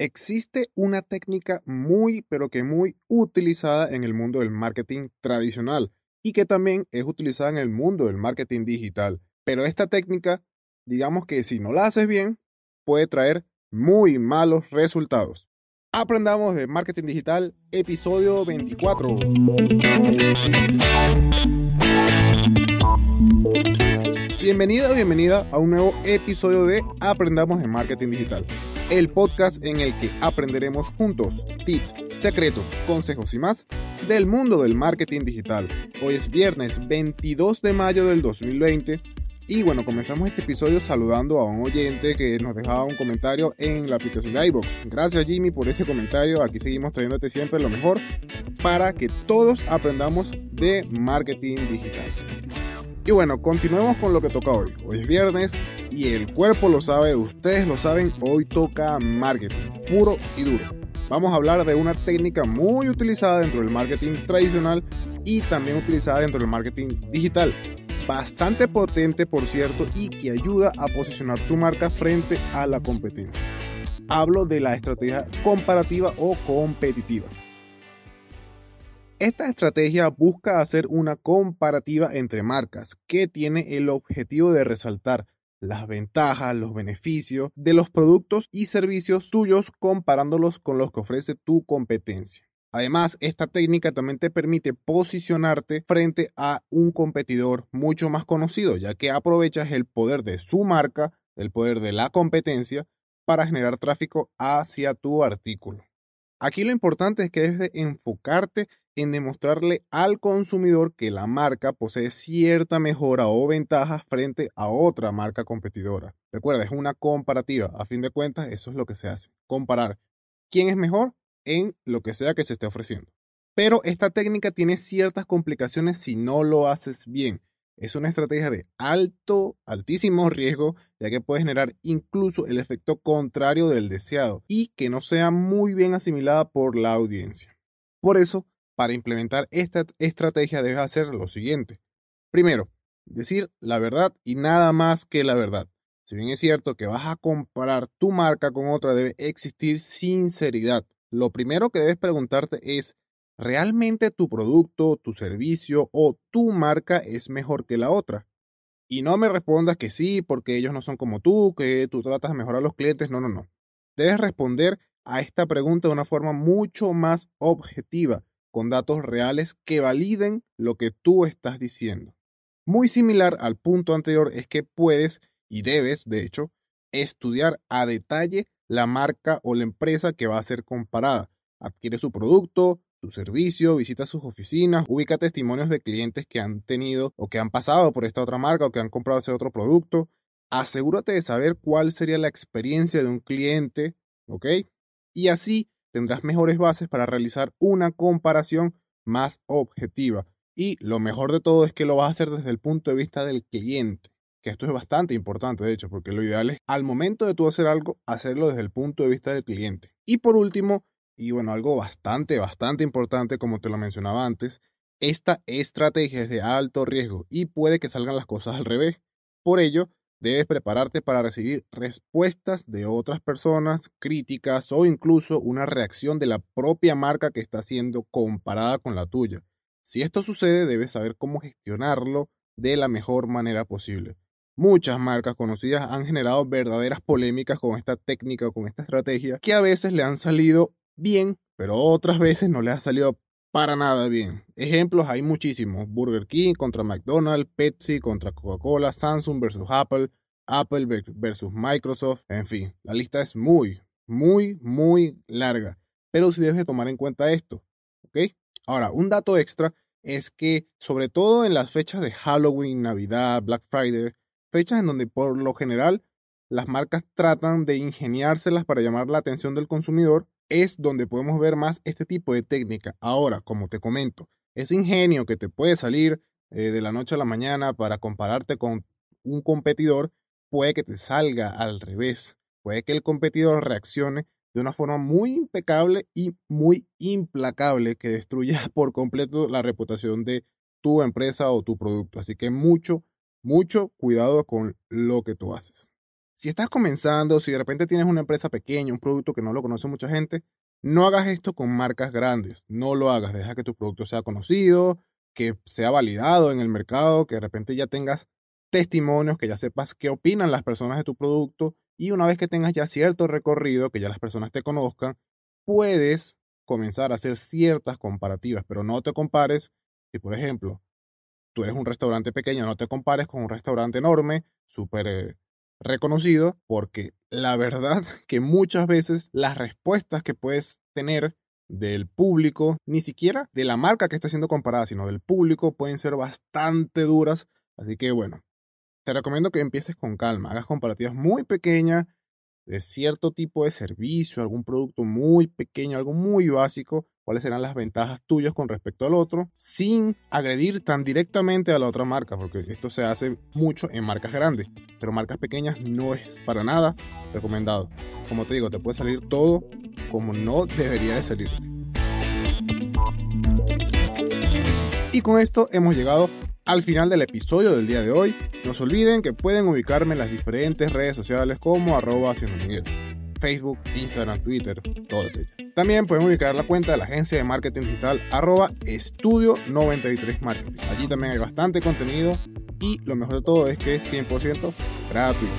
Existe una técnica muy, pero que muy utilizada en el mundo del marketing tradicional y que también es utilizada en el mundo del marketing digital. Pero esta técnica, digamos que si no la haces bien, puede traer muy malos resultados. Aprendamos de marketing digital, episodio 24. Bienvenido o bienvenida a un nuevo episodio de Aprendamos de Marketing Digital, el podcast en el que aprenderemos juntos tips, secretos, consejos y más del mundo del marketing digital. Hoy es viernes 22 de mayo del 2020 y bueno, comenzamos este episodio saludando a un oyente que nos dejaba un comentario en la aplicación de iBox. Gracias Jimmy por ese comentario. Aquí seguimos trayéndote siempre lo mejor para que todos aprendamos de marketing digital. Y bueno, continuemos con lo que toca hoy. Hoy es viernes y el cuerpo lo sabe, ustedes lo saben, hoy toca marketing, puro y duro. Vamos a hablar de una técnica muy utilizada dentro del marketing tradicional y también utilizada dentro del marketing digital. Bastante potente, por cierto, y que ayuda a posicionar tu marca frente a la competencia. Hablo de la estrategia comparativa o competitiva. Esta estrategia busca hacer una comparativa entre marcas que tiene el objetivo de resaltar las ventajas, los beneficios de los productos y servicios tuyos comparándolos con los que ofrece tu competencia. Además, esta técnica también te permite posicionarte frente a un competidor mucho más conocido, ya que aprovechas el poder de su marca, el poder de la competencia, para generar tráfico hacia tu artículo. Aquí lo importante es que debes de enfocarte en demostrarle al consumidor que la marca posee cierta mejora o ventaja frente a otra marca competidora. Recuerda, es una comparativa. A fin de cuentas, eso es lo que se hace. Comparar quién es mejor en lo que sea que se esté ofreciendo. Pero esta técnica tiene ciertas complicaciones si no lo haces bien. Es una estrategia de alto, altísimo riesgo, ya que puede generar incluso el efecto contrario del deseado y que no sea muy bien asimilada por la audiencia. Por eso, para implementar esta estrategia debes hacer lo siguiente. Primero, decir la verdad y nada más que la verdad. Si bien es cierto que vas a comparar tu marca con otra, debe existir sinceridad. Lo primero que debes preguntarte es, ¿realmente tu producto, tu servicio o tu marca es mejor que la otra? Y no me respondas que sí, porque ellos no son como tú, que tú tratas de mejorar a los clientes. No, no, no. Debes responder a esta pregunta de una forma mucho más objetiva con datos reales que validen lo que tú estás diciendo. Muy similar al punto anterior es que puedes y debes, de hecho, estudiar a detalle la marca o la empresa que va a ser comparada. Adquiere su producto, su servicio, visita sus oficinas, ubica testimonios de clientes que han tenido o que han pasado por esta otra marca o que han comprado ese otro producto. Asegúrate de saber cuál sería la experiencia de un cliente, ¿ok? Y así tendrás mejores bases para realizar una comparación más objetiva. Y lo mejor de todo es que lo vas a hacer desde el punto de vista del cliente, que esto es bastante importante, de hecho, porque lo ideal es al momento de tú hacer algo, hacerlo desde el punto de vista del cliente. Y por último, y bueno, algo bastante, bastante importante, como te lo mencionaba antes, esta estrategia es de alto riesgo y puede que salgan las cosas al revés. Por ello, Debes prepararte para recibir respuestas de otras personas, críticas o incluso una reacción de la propia marca que está siendo comparada con la tuya. Si esto sucede, debes saber cómo gestionarlo de la mejor manera posible. Muchas marcas conocidas han generado verdaderas polémicas con esta técnica o con esta estrategia que a veces le han salido bien, pero otras veces no le ha salido para nada bien. Ejemplos hay muchísimos. Burger King contra McDonald's, Pepsi contra Coca-Cola, Samsung versus Apple, Apple versus Microsoft, en fin, la lista es muy, muy, muy larga. Pero sí debes tomar en cuenta esto, ¿ok? Ahora, un dato extra es que, sobre todo en las fechas de Halloween, Navidad, Black Friday, fechas en donde por lo general las marcas tratan de ingeniárselas para llamar la atención del consumidor, es donde podemos ver más este tipo de técnica. Ahora, como te comento, ese ingenio que te puede salir eh, de la noche a la mañana para compararte con un competidor, puede que te salga al revés. Puede que el competidor reaccione de una forma muy impecable y muy implacable que destruya por completo la reputación de tu empresa o tu producto. Así que mucho, mucho cuidado con lo que tú haces. Si estás comenzando, si de repente tienes una empresa pequeña, un producto que no lo conoce mucha gente, no hagas esto con marcas grandes. No lo hagas. Deja que tu producto sea conocido, que sea validado en el mercado, que de repente ya tengas testimonios, que ya sepas qué opinan las personas de tu producto y una vez que tengas ya cierto recorrido, que ya las personas te conozcan, puedes comenzar a hacer ciertas comparativas, pero no te compares si, por ejemplo, tú eres un restaurante pequeño, no te compares con un restaurante enorme, súper eh, reconocido, porque la verdad que muchas veces las respuestas que puedes tener del público, ni siquiera de la marca que está siendo comparada, sino del público, pueden ser bastante duras. Así que bueno, te recomiendo que empieces con calma, hagas comparativas muy pequeñas de cierto tipo de servicio, algún producto muy pequeño, algo muy básico, cuáles serán las ventajas tuyas con respecto al otro, sin agredir tan directamente a la otra marca, porque esto se hace mucho en marcas grandes, pero marcas pequeñas no es para nada recomendado. Como te digo, te puede salir todo como no debería de salirte. Y con esto hemos llegado al final del episodio del día de hoy. No se olviden que pueden ubicarme en las diferentes redes sociales como arroba Miguel. Facebook, Instagram, Twitter, todas ellas. También pueden ubicar la cuenta de la agencia de marketing digital arroba estudio 93 marketing. Allí también hay bastante contenido y lo mejor de todo es que es 100% gratuito.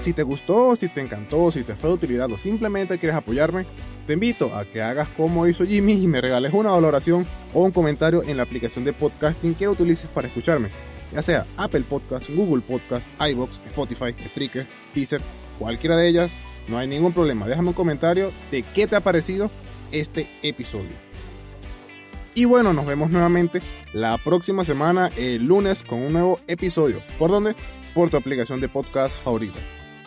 Si te gustó, si te encantó, si te fue de utilidad o simplemente quieres apoyarme, te invito a que hagas como hizo Jimmy y me regales una valoración o un comentario en la aplicación de podcasting que utilices para escucharme, ya sea Apple Podcasts, Google Podcasts, iBox, Spotify, Spreaker, Teaser, cualquiera de ellas, no hay ningún problema. Déjame un comentario de qué te ha parecido este episodio. Y bueno, nos vemos nuevamente la próxima semana, el lunes, con un nuevo episodio. ¿Por dónde? Por tu aplicación de podcast favorita.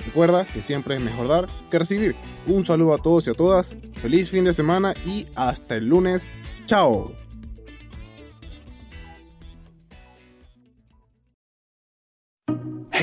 Recuerda que siempre es mejor dar que recibir. Un saludo a todos y a todas. Feliz fin de semana y hasta el lunes. Chao.